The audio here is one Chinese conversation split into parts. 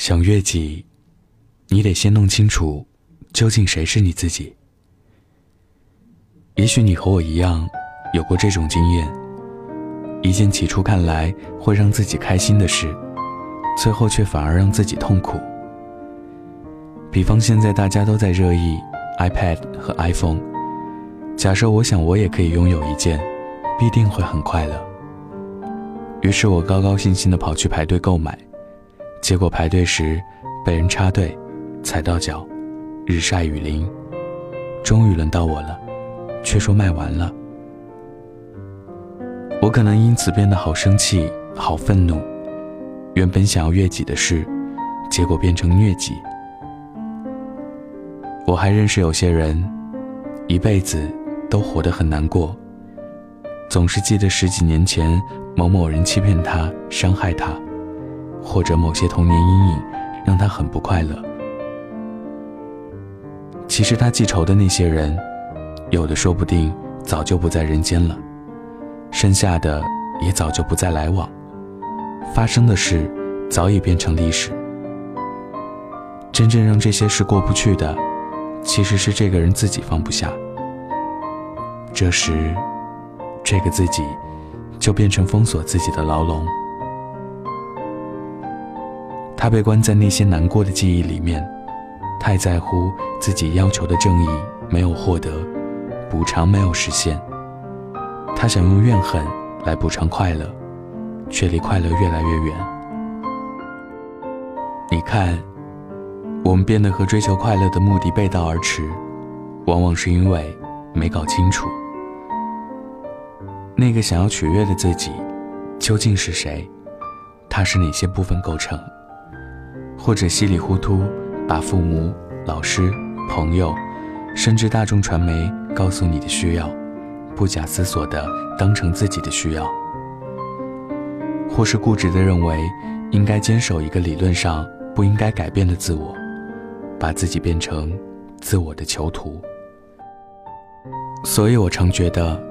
想悦己，你得先弄清楚，究竟谁是你自己。也许你和我一样，有过这种经验：一件起初看来会让自己开心的事，最后却反而让自己痛苦。比方现在大家都在热议 iPad 和 iPhone，假设我想我也可以拥有一件，必定会很快乐。于是我高高兴兴地跑去排队购买。结果排队时被人插队，踩到脚，日晒雨淋，终于轮到我了，却说卖完了。我可能因此变得好生气、好愤怒。原本想要悦己的事，结果变成虐己。我还认识有些人，一辈子都活得很难过，总是记得十几年前某某人欺骗他、伤害他。或者某些童年阴影，让他很不快乐。其实他记仇的那些人，有的说不定早就不在人间了，剩下的也早就不再来往，发生的事早已变成历史。真正让这些事过不去的，其实是这个人自己放不下。这时，这个自己就变成封锁自己的牢笼。他被关在那些难过的记忆里面，太在乎自己要求的正义没有获得，补偿没有实现。他想用怨恨来补偿快乐，却离快乐越来越远。你看，我们变得和追求快乐的目的背道而驰，往往是因为没搞清楚那个想要取悦的自己究竟是谁，他是哪些部分构成。或者稀里糊涂把父母、老师、朋友，甚至大众传媒告诉你的需要，不假思索地当成自己的需要；或是固执地认为应该坚守一个理论上不应该改变的自我，把自己变成自我的囚徒。所以我常觉得，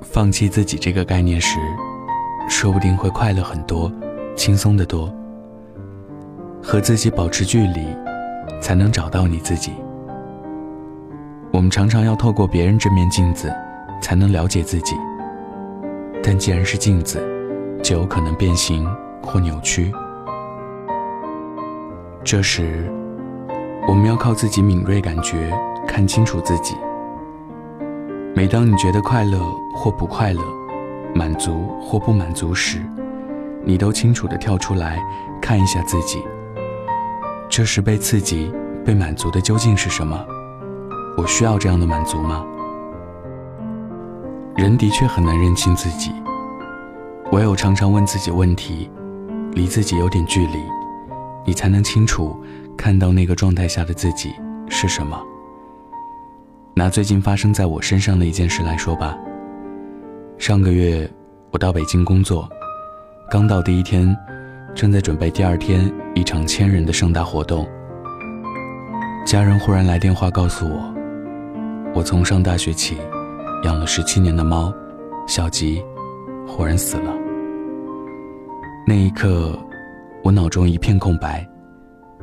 放弃自己这个概念时，说不定会快乐很多，轻松得多。和自己保持距离，才能找到你自己。我们常常要透过别人这面镜子，才能了解自己。但既然是镜子，就有可能变形或扭曲。这时，我们要靠自己敏锐感觉看清楚自己。每当你觉得快乐或不快乐，满足或不满足时，你都清楚的跳出来看一下自己。这时被刺激、被满足的究竟是什么？我需要这样的满足吗？人的确很难认清自己，唯有常常问自己问题，离自己有点距离，你才能清楚看到那个状态下的自己是什么。拿最近发生在我身上的一件事来说吧。上个月我到北京工作，刚到第一天。正在准备第二天一场千人的盛大活动，家人忽然来电话告诉我，我从上大学起养了十七年的猫小吉，忽然死了。那一刻，我脑中一片空白，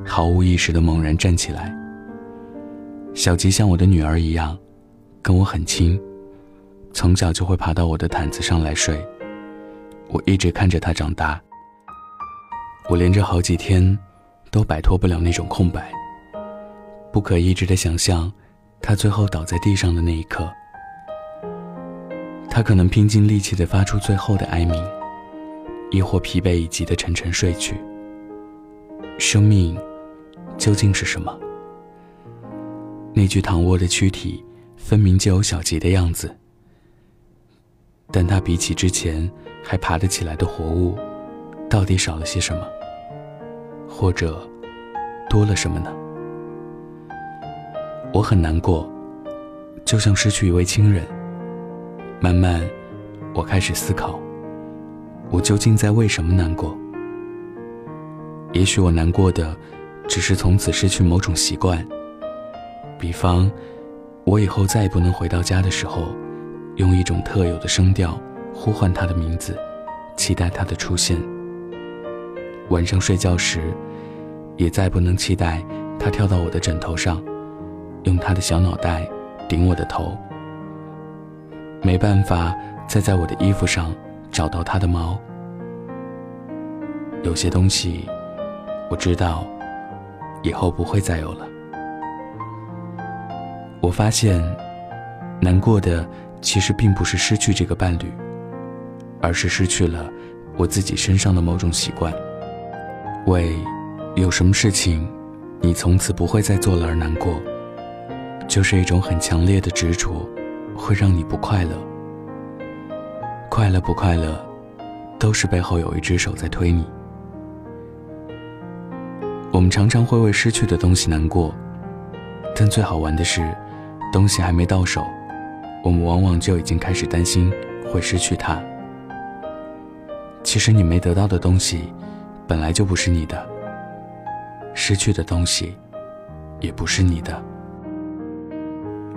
毫无意识的猛然站起来。小吉像我的女儿一样，跟我很亲，从小就会爬到我的毯子上来睡，我一直看着它长大。我连着好几天，都摆脱不了那种空白。不可抑制的想象，他最后倒在地上的那一刻，他可能拼尽力气的发出最后的哀鸣，亦或疲惫已极的沉沉睡去。生命究竟是什么？那具躺卧的躯体，分明就有小吉的样子，但他比起之前还爬得起来的活物，到底少了些什么？或者多了什么呢？我很难过，就像失去一位亲人。慢慢，我开始思考，我究竟在为什么难过？也许我难过的，只是从此失去某种习惯。比方，我以后再也不能回到家的时候，用一种特有的声调呼唤他的名字，期待他的出现。晚上睡觉时。也再不能期待他跳到我的枕头上，用他的小脑袋顶我的头。没办法再在我的衣服上找到他的毛。有些东西，我知道，以后不会再有了。我发现，难过的其实并不是失去这个伴侣，而是失去了我自己身上的某种习惯。为有什么事情，你从此不会再做了而难过，就是一种很强烈的执着，会让你不快乐。快乐不快乐，都是背后有一只手在推你。我们常常会为失去的东西难过，但最好玩的是。东西还没到手，我们往往就已经开始担心会失去它。其实你没得到的东西，本来就不是你的；失去的东西，也不是你的。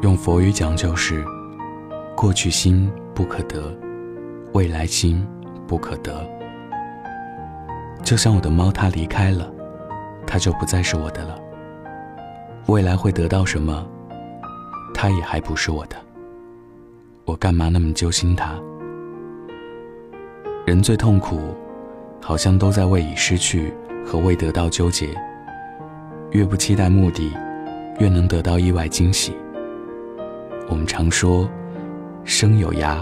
用佛语讲就是：过去心不可得，未来心不可得。就像我的猫，它离开了，它就不再是我的了。未来会得到什么？它也还不是我的，我干嘛那么揪心它？人最痛苦，好像都在为已失去和未得到纠结。越不期待目的，越能得到意外惊喜。我们常说，生有涯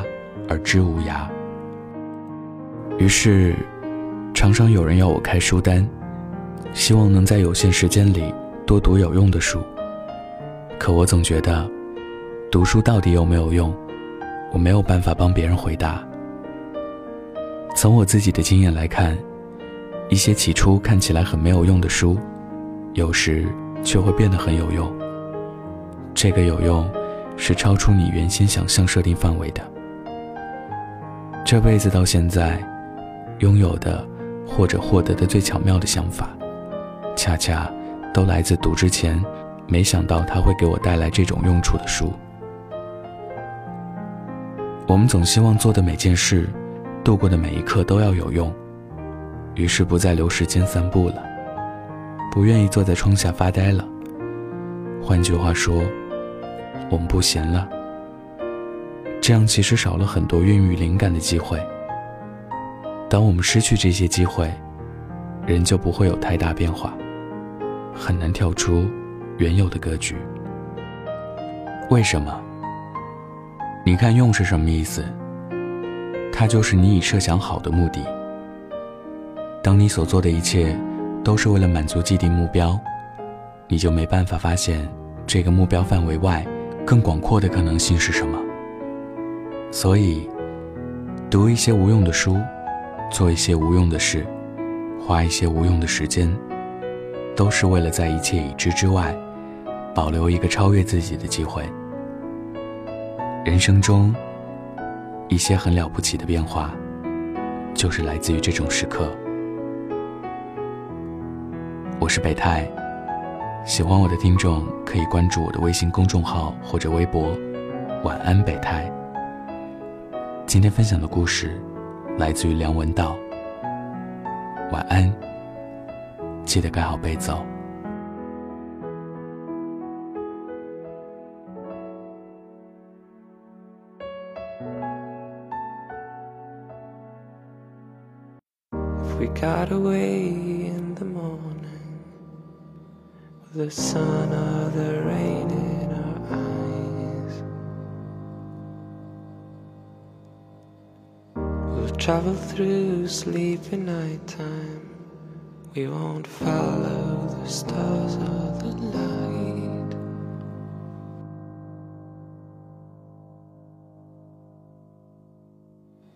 而知无涯。于是，常常有人要我开书单，希望能在有限时间里多读有用的书。可我总觉得。读书到底有没有用？我没有办法帮别人回答。从我自己的经验来看，一些起初看起来很没有用的书，有时却会变得很有用。这个有用，是超出你原先想象设定范围的。这辈子到现在，拥有的或者获得的最巧妙的想法，恰恰都来自读之前没想到它会给我带来这种用处的书。我们总希望做的每件事，度过的每一刻都要有用，于是不再留时间散步了，不愿意坐在窗下发呆了。换句话说，我们不闲了。这样其实少了很多孕育灵感的机会。当我们失去这些机会，人就不会有太大变化，很难跳出原有的格局。为什么？你看，用是什么意思？它就是你已设想好的目的。当你所做的一切都是为了满足既定目标，你就没办法发现这个目标范围外更广阔的可能性是什么。所以，读一些无用的书，做一些无用的事，花一些无用的时间，都是为了在一切已知之外，保留一个超越自己的机会。人生中，一些很了不起的变化，就是来自于这种时刻。我是北太，喜欢我的听众可以关注我的微信公众号或者微博。晚安，北太。今天分享的故事来自于梁文道。晚安，记得盖好被子。we got away in the morning the sun or the rain in our eyes. We'll travel through sleepy nighttime. We won't follow the stars or the light.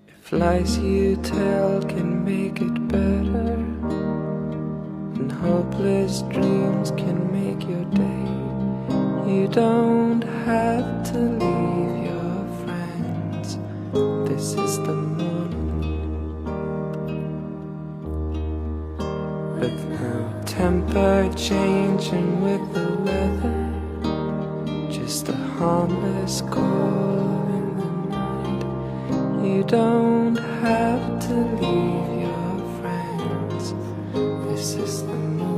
If lies you tell can make it better. And hopeless dreams can make your day. You don't have to leave your friends. This is the morning. With no temper changing with the weather. Just a harmless call in the night. You don't have to leave just the moment.